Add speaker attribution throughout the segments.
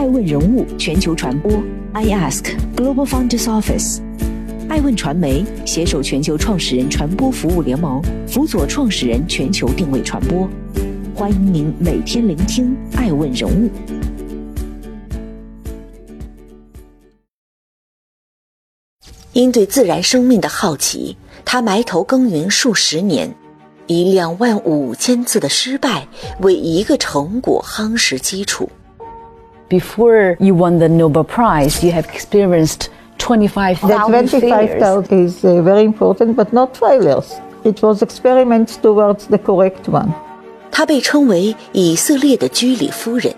Speaker 1: 爱问人物全球传播，I Ask Global Founders Office，爱问传媒携手全球创始人传播服务联盟，辅佐创始人全球定位传播。欢迎您每天聆听爱问人物。
Speaker 2: 因对自然生命的好奇，他埋头耕耘数十年，以两万五千次的失败为一个成果夯实基础。
Speaker 3: Before you won the Nobel Prize, you have experienced 25,000
Speaker 4: The 25,000 is uh, very important, but not failures. It was experiments towards the correct one.
Speaker 2: 她被称为以色列的居里夫人。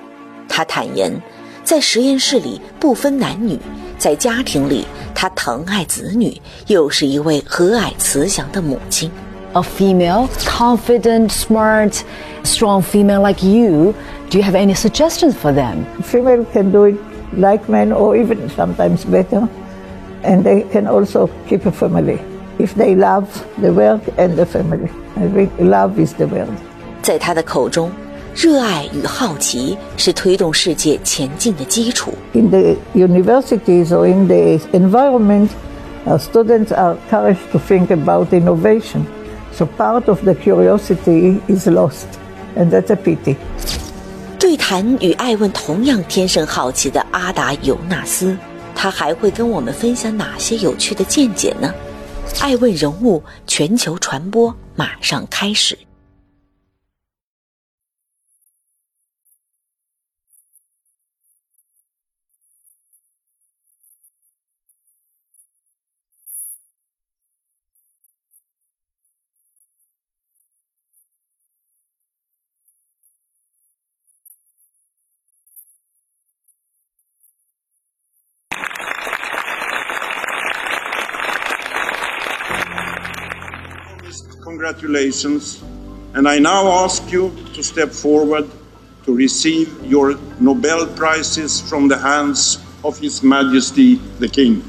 Speaker 2: 她坦言，在实验室里不分男女，在家庭里她疼爱子女，又是一位和蔼慈祥的母亲。
Speaker 3: A female, confident, smart, strong female like you, do you have any suggestions for them?
Speaker 4: Female can do it like men or even sometimes better. And they can also keep a family if they love the work and the family. I think love is the word.
Speaker 2: 在她的口中，热爱与好奇是推动世界前进的基础。
Speaker 4: In the universities or in the environment, uh, students are encouraged to think about innovation. So part of the curiosity is lost, and that's a pity.
Speaker 2: 对谈与艾问同样天生好奇的阿达尤纳斯，他还会跟我们分享哪些有趣的见解呢？爱问人物全球传播马上开始。
Speaker 5: Congratulations. And I now ask you to step forward to receive your Nobel Prizes from the hands of His Majesty the King.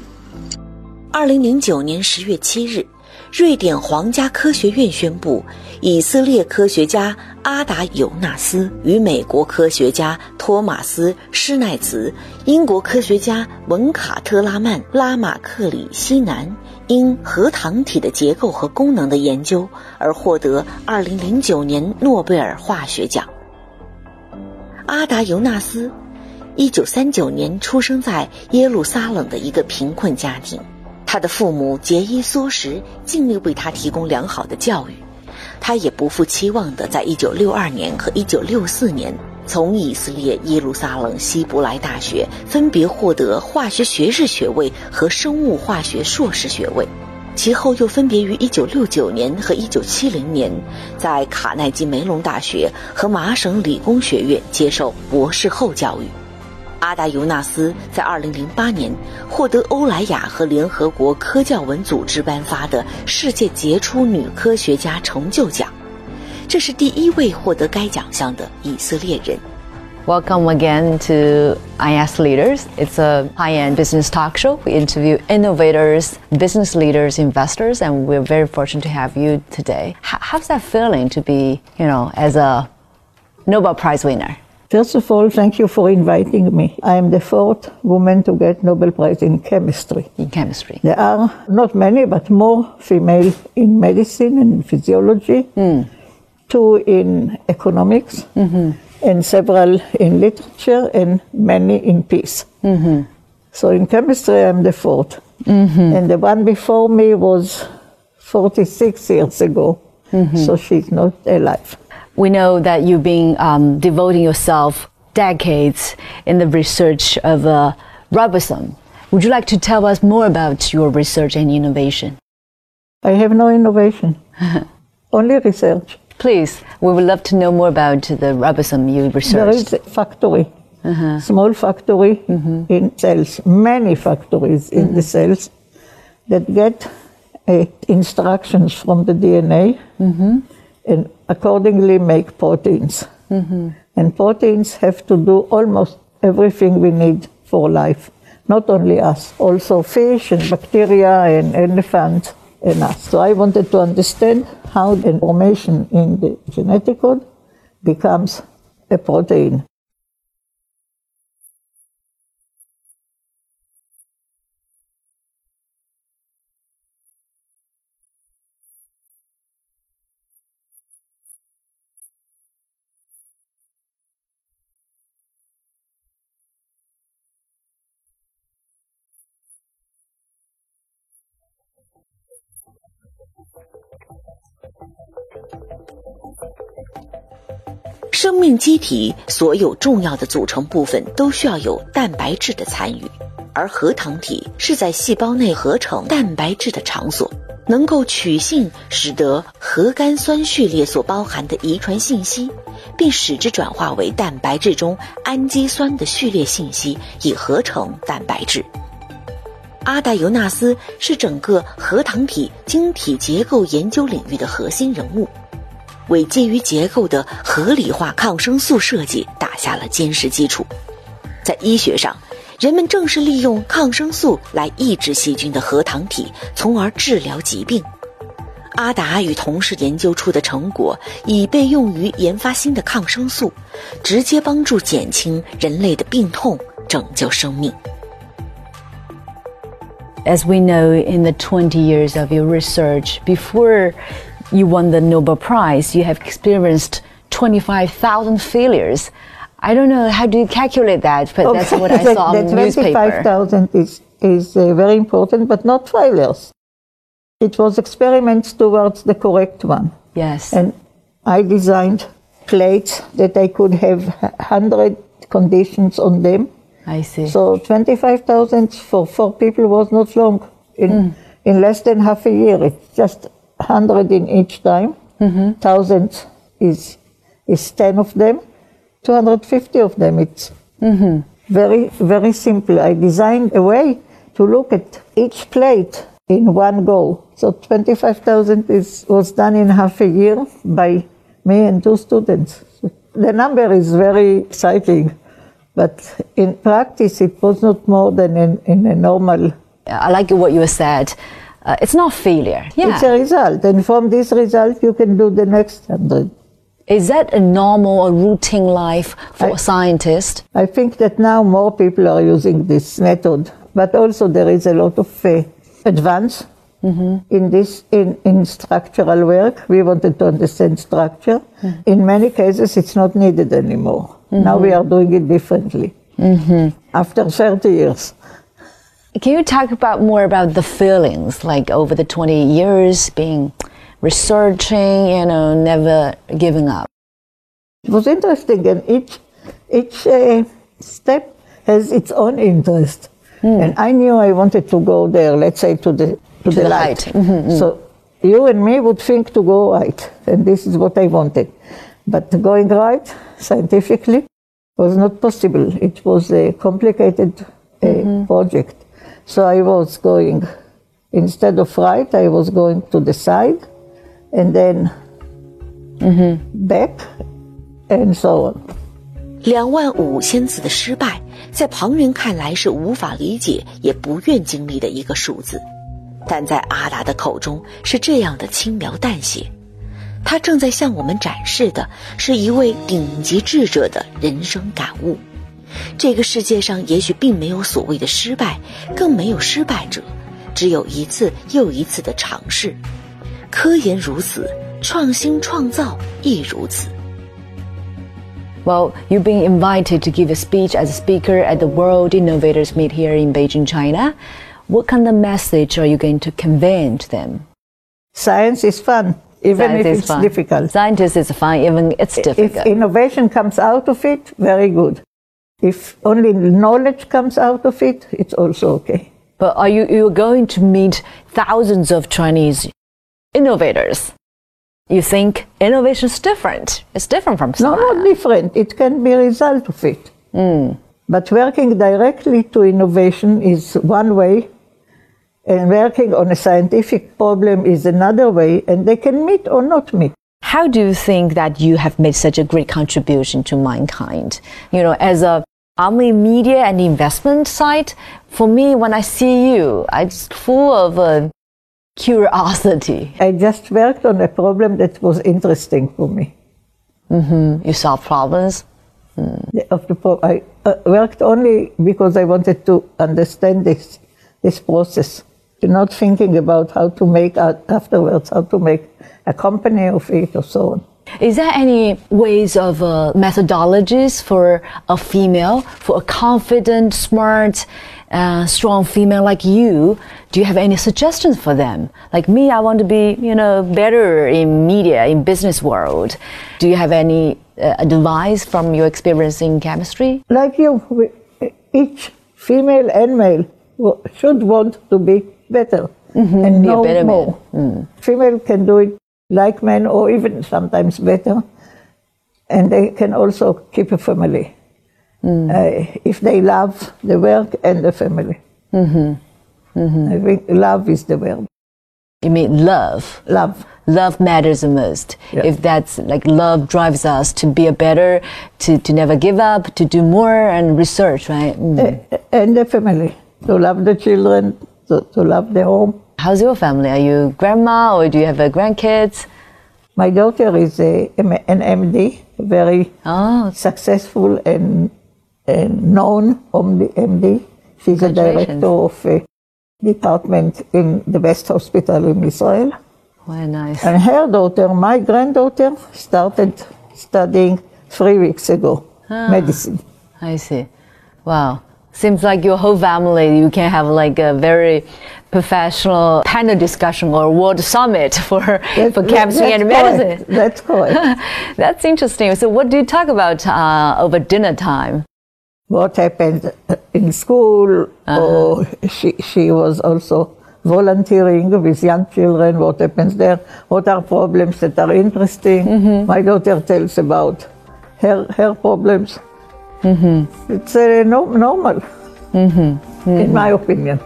Speaker 2: 二零零九年十月七日，瑞典皇家科学院宣布，以色列科学家阿达尤纳斯与美国科学家托马斯施奈茨、英国科学家文卡特拉曼拉马克里西南因核糖体的结构和功能的研究而获得二零零九年诺贝尔化学奖。阿达尤纳斯，一九三九年出生在耶路撒冷的一个贫困家庭。他的父母节衣缩食，尽力为他提供良好的教育。他也不负期望的，在1962年和1964年，从以色列耶路撒冷希伯来大学分别获得化学学士学位和生物化学硕士学位。其后又分别于1969年和1970年，在卡耐基梅隆大学和麻省理工学院接受博士后教育。阿达尤纳斯在2008年获得欧莱雅和联合国科教文组织颁发的世界杰出女科学家成就奖，这是第一位获得该奖项的以色列人。
Speaker 3: Welcome again to I Ask Leaders. It's a high end business talk show. We interview innovators, business leaders, investors, and we're very fortunate to have you today. how's that feeling to be, you know, as a Nobel Prize winner?
Speaker 4: First of all, thank you for inviting me. I am the fourth woman to get Nobel Prize in chemistry.
Speaker 3: In chemistry.
Speaker 4: There are not many, but more female in medicine and physiology. Mm two in economics, and several in literature, and many in peace. So in chemistry, I'm the 4th And the one before me was 46 years ago, so she's not alive.
Speaker 3: We know that you've been um, devoting yourself decades in the research of uh, ribosome. Would you like to tell us more about your research and innovation?
Speaker 4: I have no innovation, only research.
Speaker 3: Please, we would love to know more about the ribosome you
Speaker 4: There
Speaker 3: researched.
Speaker 4: is a factory, uh-huh. small factory mm-hmm. in cells, many factories in the mm-hmm. cells that get uh, instructions from the DNA mm-hmm. and accordingly make proteins. And proteins have to do almost everything we need for life, not only us, also fish and bacteria and elephants us. So I wanted to understand how the information in the genetic code becomes a protein.
Speaker 2: 生命机体所有重要的组成部分都需要有蛋白质的参与，而核糖体是在细胞内合成蛋白质的场所，能够取信使得核苷酸序列所包含的遗传信息，并使之转化为蛋白质中氨基酸的序列信息，以合成蛋白质。阿达尤纳斯是整个核糖体晶体结构研究领域的核心人物，为基于结构的合理化抗生素设计打下了坚实基础。在医学上，人们正是利用抗生素来抑制细菌的核糖体，从而治疗疾病。阿达与同事研究出的成果已被用于研发新的抗生素，直接帮助减轻人类的病痛，拯救生命。
Speaker 3: as we know, in the 20 years of your research, before you won the Nobel Prize, you have experienced 25,000 failures. I don't know how do you calculate that, but okay. that's what I saw the,
Speaker 4: the
Speaker 3: the newspaper.
Speaker 4: 25,000 is, is uh, very important, but not failures. It was experiments towards the correct one.
Speaker 3: Yes.
Speaker 4: And I designed plates that I could have 100 conditions on them
Speaker 3: I see.
Speaker 4: So 25,000 for four people was not long. In, mm. in less than half a year, it's just 100 in each time. Mm-hmm. 1,000 is, is 10 of them. 250 of them. It's mm-hmm. very, very simple. I designed a way to look at each plate in one go. So 25,000 is, was done in half a year by me and two students. The number is very exciting. But in practice, it was not more than in, in a normal.
Speaker 3: I like what you said. Uh, it's not failure.
Speaker 4: Yeah. It's a result. And from this result, you can do the next hundred.
Speaker 3: Is that a normal or routine life for I, a scientist?
Speaker 4: I think that now more people are using this method, but also there is a lot of uh, advance mm-hmm. in this in, in structural work. We wanted to understand structure. Mm-hmm. In many cases, it's not needed anymore. Mm-hmm. Now we are doing it differently mm-hmm. after 30 years.
Speaker 3: Can you talk about more about the feelings, like over the 20 years being researching, you know, never giving up?
Speaker 4: It was interesting, and each each uh, step has its own interest. Mm. And I knew I wanted to go there, let's say to the to, to the, the, light. Mm-hmm, mm-hmm. So you and me would think to go right, and this is what I wanted. But going right scientifically was not possible. It was a complicated uh, mm-hmm. project. So I was going, instead of right, I was going to the side and then back and so on.
Speaker 2: 两万五千次的失败，在旁人看来是无法理解也不愿经历的一个数字，但在阿达的口中是这样的轻描淡写。他正在向我们展示的是一位顶级智者的人生感悟。这个世界上也许并没有所谓的失败，更没有失败者，只有一次又一次的尝试。科研如此，创新创造亦如此。
Speaker 3: Well, you've been invited to give a speech as a speaker at the World Innovators Meet here in Beijing, China. What kind of message are you going to convey to them?
Speaker 4: Science is fun even Science if it's fun. difficult.
Speaker 3: Scientists is fun, even it's difficult.
Speaker 4: If innovation comes out of it, very good. If only knowledge comes out of it, it's also okay.
Speaker 3: But are you you're going to meet thousands of Chinese innovators? You think innovation is different? It's different from science.
Speaker 4: No, not different. It can be a result of it. Mm. But working directly to innovation is one way and working on a scientific problem is another way, and they can meet or not meet.
Speaker 3: How do you think that you have made such a great contribution to mankind? You know, as a Army media and investment side, for me, when I see you, I'm just full of uh, curiosity.
Speaker 4: I just worked on a problem that was interesting for me.
Speaker 3: Mm-hmm. You solve problems? Mm.
Speaker 4: Of the pro- I uh, worked only because I wanted to understand this, this process. Not thinking about how to make afterwards, how to make company of it or so on.
Speaker 3: Is there any ways of uh, methodologies for a female, for a confident, smart, uh, strong female like you? Do you have any suggestions for them? Like me, I want to be, you know, better in media, in business world. Do you have any uh, advice from your experience in chemistry?
Speaker 4: Like you, each female and male should want to be better and
Speaker 3: Mm-hmm. Be a
Speaker 4: know
Speaker 3: better man.
Speaker 4: more.
Speaker 3: Mm.
Speaker 4: Female can do it like men or even sometimes better, and they can also keep a family
Speaker 3: Mm.
Speaker 4: uh, if they love the work and the family.
Speaker 3: Mm-hmm.
Speaker 4: I think love is the word.
Speaker 3: You mean love?
Speaker 4: Love.
Speaker 3: Love matters the most.
Speaker 4: Yeah.
Speaker 3: If that's like love drives us to be a better, to, to never give up, to do more and research, right? Mm.
Speaker 4: Uh, and the family. To love the children, to, to love the home.
Speaker 3: How's your family? Are you grandma or do you have uh, grandkids?
Speaker 4: My daughter is a, an MD, very
Speaker 3: Oh,
Speaker 4: successful and, and known MD. MD. She's a director of a department in the best hospital in Israel.
Speaker 3: very nice.
Speaker 4: And her daughter, my granddaughter, started studying three weeks ago medicine.
Speaker 3: I see. Wow. Seems like your whole family, you can have like a very professional panel discussion or world summit for, for
Speaker 4: That-
Speaker 3: chemistry
Speaker 4: that's
Speaker 3: and
Speaker 4: correct.
Speaker 3: medicine.
Speaker 4: That's correct.
Speaker 3: That's interesting. So, what do you talk about uh, over dinner time?
Speaker 4: what happened in school, or she, she was also volunteering with young children, what happens there, what are problems that are interesting. My daughter tells about her, her problems. It's uh, no, normal, in my opinion.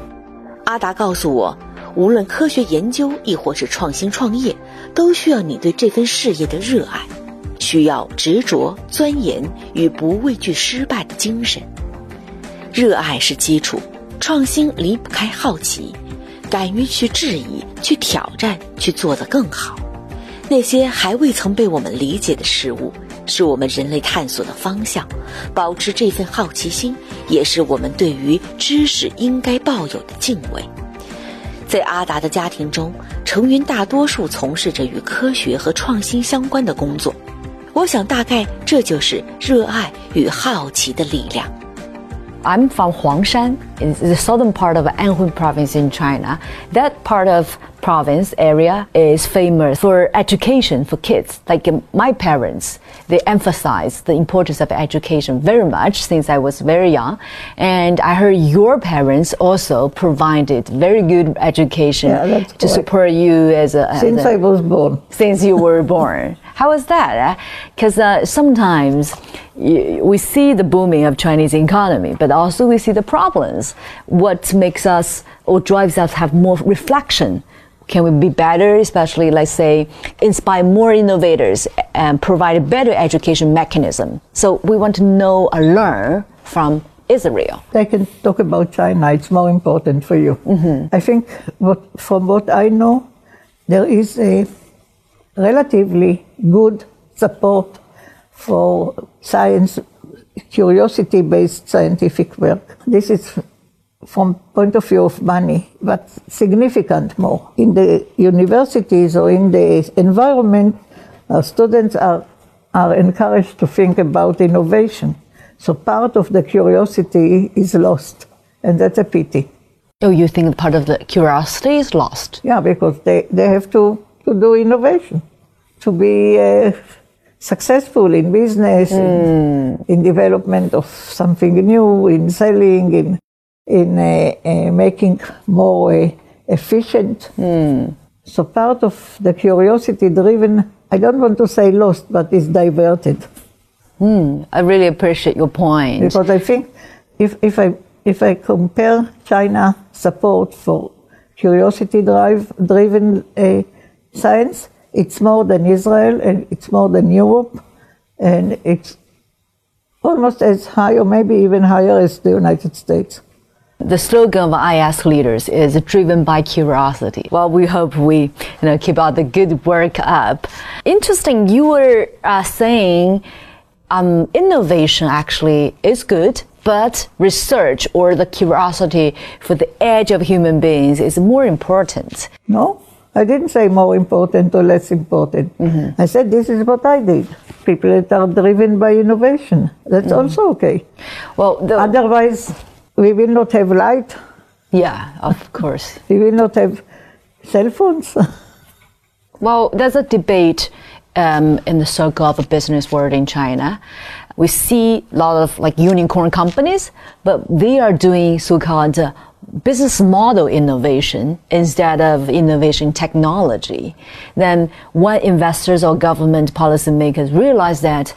Speaker 2: 阿达告诉我，无论科学研究亦或是创新创业，都需要你对这份事业的热爱，需要执着、钻研与不畏惧失败的精神。热爱是基础，创新离不开好奇，敢于去质疑、去挑战、去做得更好。那些还未曾被我们理解的事物，是我们人类探索的方向。保持这份好奇心，也是我们对于知识应该抱有的敬畏。在阿达的家庭中，成员大多数从事着与科学和创新相关的工作。我想，大概这就是热爱与好奇的力量。
Speaker 3: I'm from Huangshan, in the southern part of Anhui province in China. That part of province area is famous for education for kids. Like um, my parents, they emphasize the importance of education very much since I was very young. And I heard your parents also provided very good education
Speaker 4: Yeah,
Speaker 3: to
Speaker 4: correct.
Speaker 3: support you as a, as
Speaker 4: Since
Speaker 3: a-
Speaker 4: I was born.
Speaker 3: since you were born. How was that? Because uh, sometimes we see the booming of Chinese economy, but also we see the problems. What makes us or drives us have more reflection? Can we be better, especially, let's say, inspire more innovators and provide a better education mechanism? So we want to know or learn from Israel.
Speaker 4: I can talk about China. It's more important for you. Mm-hmm. I think, what, from what I know, there is a relatively good support for science, curiosity-based scientific work. This is from point of view of money, but significant more. In the universities or in the environment, uh, students are, are encouraged to think about innovation. So part of the curiosity is lost, and that's a pity.
Speaker 3: Oh, you think part of the curiosity is lost?
Speaker 4: Yeah, because they, they have to, to do innovation, to be uh, successful in business, in, in development of something new, in selling, in, in uh, uh, making more uh, efficient. So part of the curiosity driven, I don't want to say lost, but is diverted.
Speaker 3: I really appreciate your point.
Speaker 4: Because I think if, if, I, if I compare China support for curiosity drive, driven uh, science, it's more than Israel and it's more than Europe and it's almost as high or maybe even higher as the United States.
Speaker 3: The slogan of I Ask Leaders is driven by curiosity. Well, we hope we you know, keep all the good work up. Interesting, you were uh, saying um, innovation actually is good, but research or the curiosity for the edge of human beings is more important.
Speaker 4: No? I didn't say more important or less important. I said this is what I did. People that are driven by innovation. That's also okay.
Speaker 3: Well, the,
Speaker 4: Otherwise, we will not have light.
Speaker 3: yeah, of course.
Speaker 4: We will not have cell phones.
Speaker 3: Well, there's a debate um, in the circle of the business world in China. We see a lot of like unicorn companies, but they are doing so-called uh, business model innovation instead of innovation technology. Then when investors or government policymakers realize that,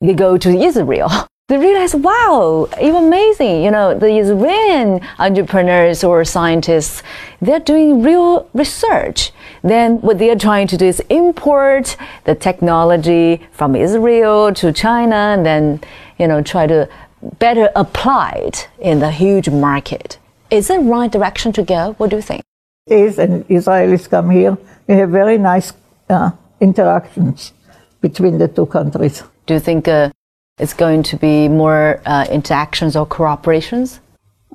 Speaker 3: they go to Israel. They realize, wow, even amazing. You know, the Israeli entrepreneurs or scientists, they're doing real research. Then what they're trying to do is import the technology from Israel to China and then, you know, try to better apply it in the huge market. Is it right direction to go? What do you think?
Speaker 4: is and Israelis come here. We have very nice uh, interactions between the two countries.
Speaker 3: Do you think uh, it's going to be more uh, interactions or cooperations?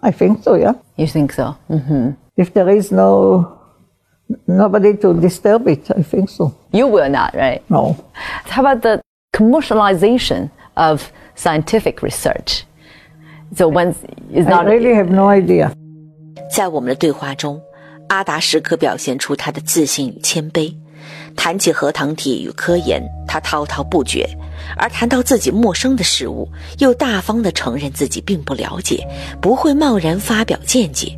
Speaker 4: I think so, yeah.
Speaker 3: You think so? hmm
Speaker 4: If there is no nobody to disturb it, I think so.
Speaker 3: You will not, right?
Speaker 4: No.
Speaker 3: How about the commercialization of scientific research? So when it's
Speaker 4: I
Speaker 3: not
Speaker 4: really have no idea.
Speaker 2: 在我们的对话中，阿达时刻表现出他的自信与谦卑。谈起核糖体与科研，他滔滔不绝； 而谈到自己陌生的事物，又大方地承认自己并不了解，不会贸然发表见解。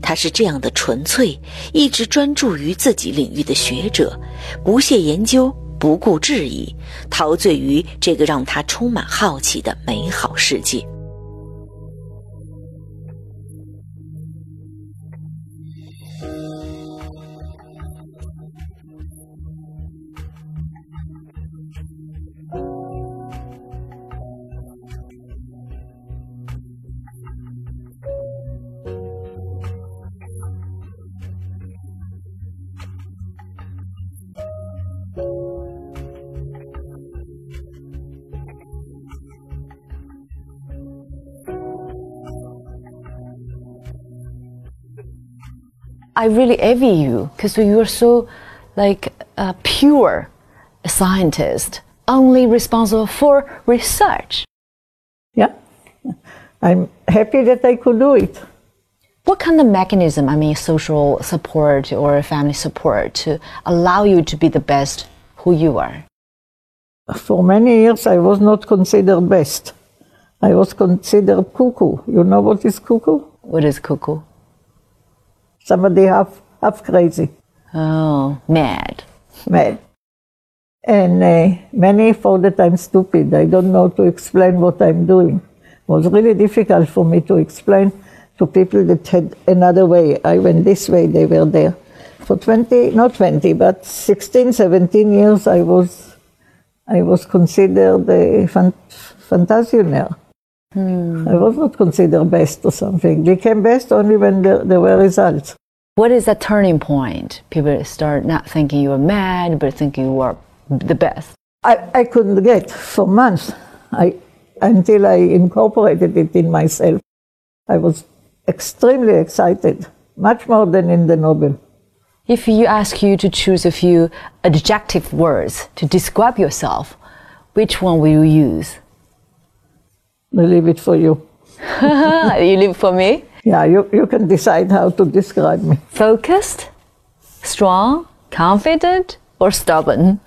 Speaker 2: 他是这样的纯粹，一直专注于自己领域的学者，不懈研究，不顾质疑，陶醉于这个让他充满好奇的美好世界。
Speaker 3: I really envy you because you are so like a pure scientist, only responsible for research.
Speaker 4: Yeah. I'm happy that I could do it.
Speaker 3: What kind of mechanism, I mean, social support or family support to allow you to be the best who you are?
Speaker 4: For many years, I was not considered best. I was considered cuckoo. You know what is cuckoo?
Speaker 3: What is cuckoo?
Speaker 4: Somebody half, half crazy,
Speaker 3: Oh, mad.
Speaker 4: mad. And uh, many thought that I'm stupid. I don't know to explain what I'm doing. It was really difficult for me to explain to people that had another way. I went this way, they were there. For 20, not 20, but 16, 17 years, I was, I was considered a fan, fantasionaire. Hmm. I was not considered best or something. Became best only when there, there were results.
Speaker 3: What is that turning point? People start not thinking you are mad, but thinking you are the best.
Speaker 4: I, I couldn't get for months I, until I incorporated it in myself. I was extremely excited, much more than in the Nobel.
Speaker 3: If you ask you to choose a few adjective words to describe yourself, which one will you use?
Speaker 4: I leave it for you.
Speaker 3: you live for me?
Speaker 4: Yeah, you, you can decide how to describe me.
Speaker 3: Focused, strong, confident, or stubborn?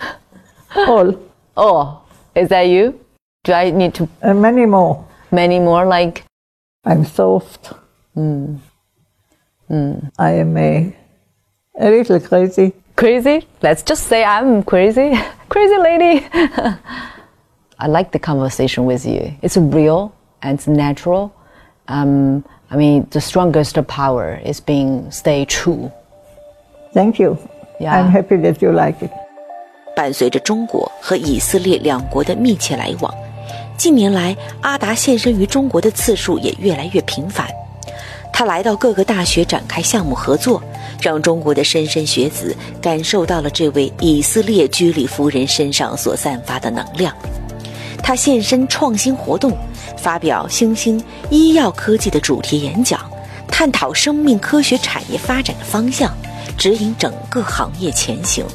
Speaker 4: All,
Speaker 3: Oh, is that you? Do I need to
Speaker 4: and many more.
Speaker 3: many more like
Speaker 4: I'm soft. Mm. Hmm. I am a, a little crazy.
Speaker 3: crazy? Let's just say I'm crazy. crazy lady. I like the conversation with you. It's real and it's natural. Um, I mean, the strongest power is being stay true.
Speaker 4: Thank you.
Speaker 3: Yeah.
Speaker 4: I'm happy that you like it.
Speaker 2: 伴随着中国和以色列两国的密切来往，近年来阿达现身于中国的次数也越来越频繁。他来到各个大学展开项目合作，让中国的莘莘学子感受到了这位以色列居里夫人身上所散发的能量。 他现身创新活动，发表新兴医药科技的主题演讲，探讨生命科学产业发展的方向，指引整个行业前行。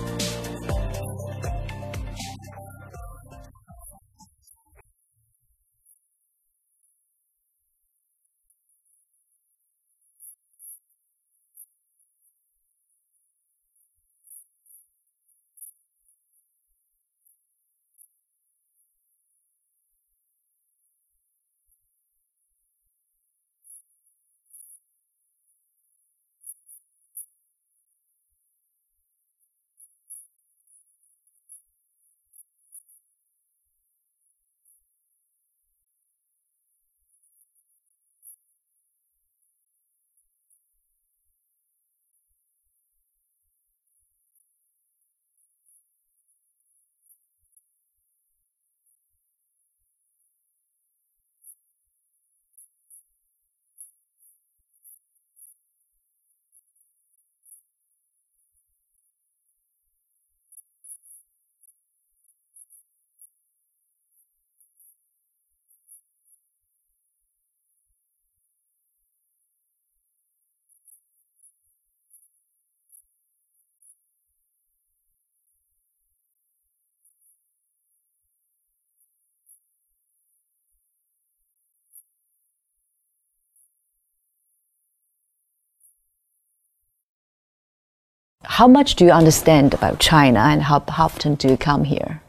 Speaker 3: How much do you understand about China and how, how often do you come here?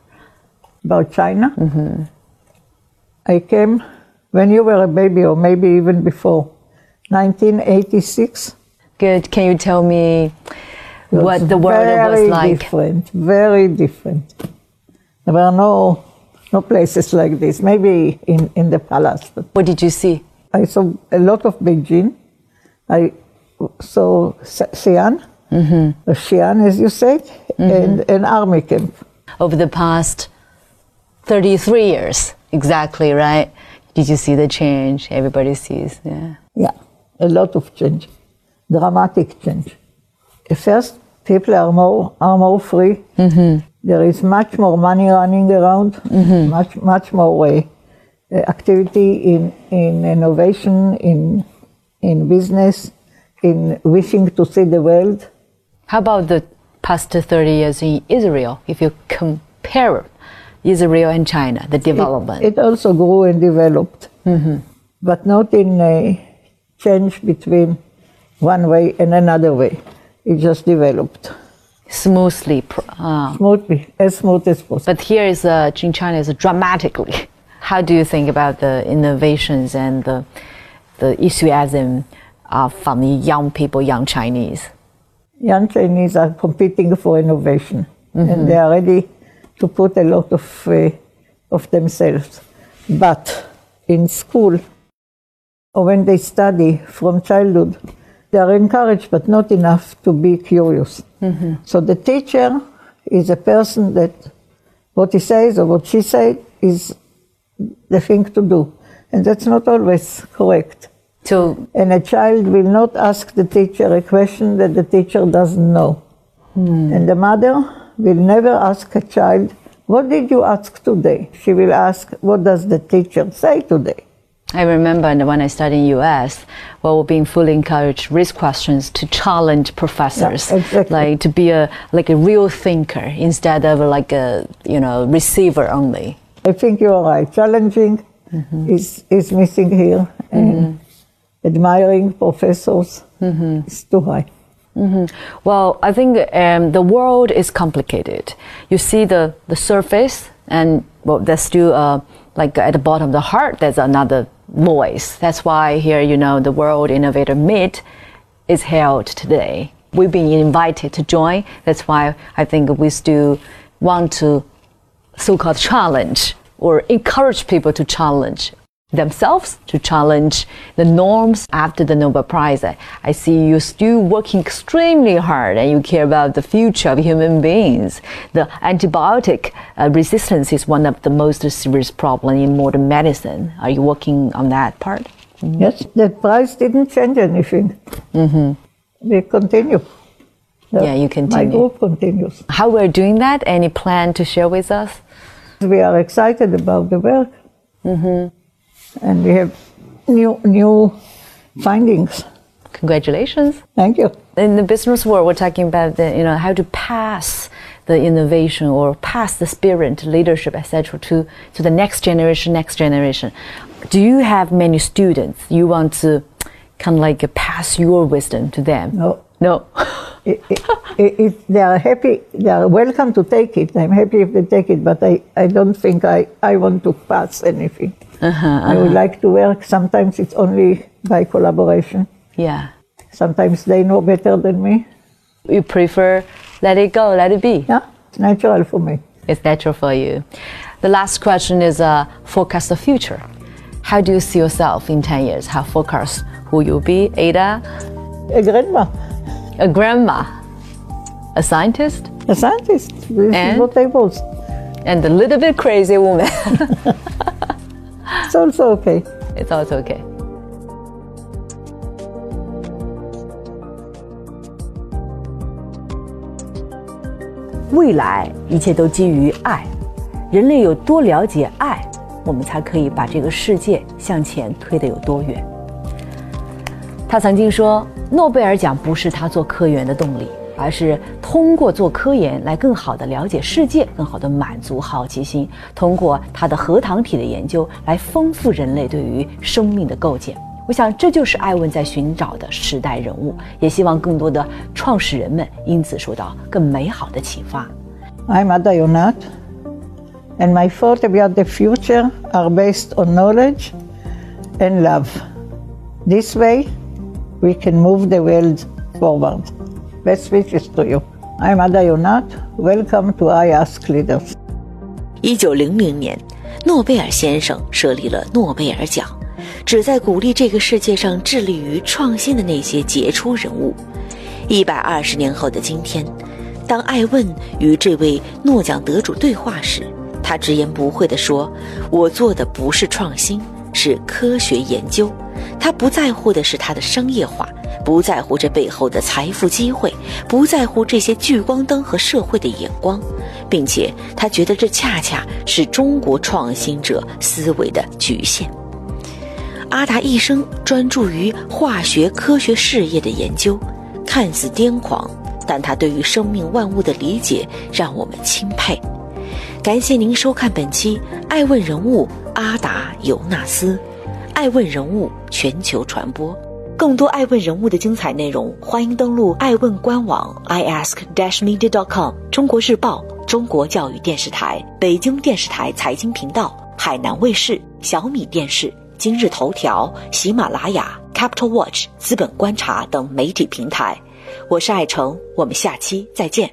Speaker 4: About China? Mm-hmm. I came when you were a baby, or maybe even before, 1986.
Speaker 3: Good. Can you tell me what the world was like?
Speaker 4: Very different, very different. There were no, no places like this, maybe in, in the palace.
Speaker 3: What did you see?
Speaker 4: I saw a lot of Beijing. I saw Xi'an,
Speaker 3: Mm-hmm.
Speaker 4: or Xi'an as you said, and an army camp.
Speaker 3: Over the past 33 years, exactly, right? Did you see the change? Everybody sees, yeah.
Speaker 4: Yeah, a lot of change, dramatic change. First, people are more are more free. There is much more money running around, much much more uh, activity in in innovation, in in business, in wishing to see the world.
Speaker 3: How about the past 30 years in Israel? If you compare Israel and China, the development.
Speaker 4: It also grew and developed, but not in a change between one way and another way. It just developed
Speaker 3: smoothly. Uh,
Speaker 4: smoothly, as smooth as possible.
Speaker 3: but here is uh, in China is dramatically. How do you think about the innovations and the the enthusiasm uh, from the young people, young Chinese?
Speaker 4: Young Chinese are competing for innovation, and they are ready to put a lot of uh, of themselves. But in school, or when they study from childhood, they are encouraged, but not enough to be curious. So the teacher is a person that what he says or what she says is the thing to do, and that's not always correct.
Speaker 3: So
Speaker 4: And a child will not ask the teacher a question that the teacher doesn't know. Hmm. And the mother will never ask a child, What did you ask today? She will ask, What does the teacher say today?
Speaker 3: I remember when I studied in US, well, we're being fully encouraged risk questions to challenge professors,
Speaker 4: Yeah, exactly.
Speaker 3: like to be a like a real thinker instead of like a you know receiver only.
Speaker 4: I think you're right. Challenging mm-hmm. is, is missing here, and mm-hmm. Admiring professors is too high.
Speaker 3: Well, I think um, the world is complicated. You see the, the surface, and well, there's still uh, like at the bottom of the heart, there's another voice. That's why here, you know, the World Innovator Meet is held today. We've been invited to join. That's why I think we still want to so-called challenge or encourage people to challenge themselves to challenge the norms after the Nobel Prize. I, see you still working extremely hard and you care about the future of human beings. The antibiotic uh, resistance is one of the most serious problems in modern medicine. Are you working on that part? Mm-hmm.
Speaker 4: Yes, that prize didn't change anything. Mm-hmm. We continue. The-
Speaker 3: Yeah, you continue.
Speaker 4: My group continues.
Speaker 3: How we're doing that? Any plan to share with us?
Speaker 4: We are excited about the work. Mm-hmm. And we have new, new findings.
Speaker 3: Congratulations.
Speaker 4: Thank you.
Speaker 3: In the business world, we're talking about the, you know how to pass the innovation or pass the spirit, leadership, etc. to to the next generation, next generation. Do you have many students you want to kind of like pass your wisdom to them?
Speaker 4: No.
Speaker 3: No.
Speaker 4: I- I- if they are happy, they are welcome to take it. I'm happy if they take it, but I, I don't think I, I want to pass anything. I would like to work. Sometimes it's only by collaboration.
Speaker 3: yeah.
Speaker 4: Sometimes they know better than me.
Speaker 3: You prefer let it go, let it be.
Speaker 4: Yeah, it's natural for me.
Speaker 3: It's natural for you. The last question is uh, forecast the future. How do you see yourself in 10 years? How forecast who you'll be? Ada,
Speaker 4: A grandma,
Speaker 3: a grandma, a scientist,
Speaker 4: a scientist. This
Speaker 3: And?
Speaker 4: is what I was.
Speaker 3: and a little bit crazy woman.
Speaker 4: It's also okay.
Speaker 3: it's also okay. 未来一切都基于爱，人类有多了解爱，我们才可以把这个世界向前推得有多远。他曾经说，诺贝尔奖不是他做科研的动力，而是通过做科研来更好的了解世界，更好的满足好奇心，通过它的核糖体的研究来丰富人类对于生命的构建。我想，这就是艾问在寻找的时代人物，也希望更多的创始人们因此受到更美好的启发。
Speaker 4: I'm Ada Yonath, and my thoughts about the future are based on knowledge and love. This way, we can move the world forward. Best wishes to you. I'm Ada Yonat. Welcome to I Ask Leaders.
Speaker 2: 一九零零年，诺贝尔先生设立了诺贝尔奖，旨在鼓励这个世界上致力于创新的那些杰出人物。一百二十年后的今天，当艾问与这位诺奖得主对话时，他直言不讳地说：“我做的不是创新，是科学研究。他不在乎的是它的商业化，不在乎这背后的财富机会，不在乎这些聚光灯和社会的眼光，并且他觉得这恰恰是中国创新者思维的局限。”阿达一生专注于化学科学事业的研究，看似癫狂，但他对于生命万物的理解让我们钦佩。感谢您收看本期《爱问人物》阿达尤纳斯，《爱问人物》全球传播。更多爱问人物的精彩内容，欢迎登录爱问官网 i ask dash media dot com、中国日报、中国教育电视台、北京电视台财经频道、海南卫视、小米电视、今日头条、喜马拉雅、Capital Watch、资本观察等媒体平台。我是爱成，我们下期再见。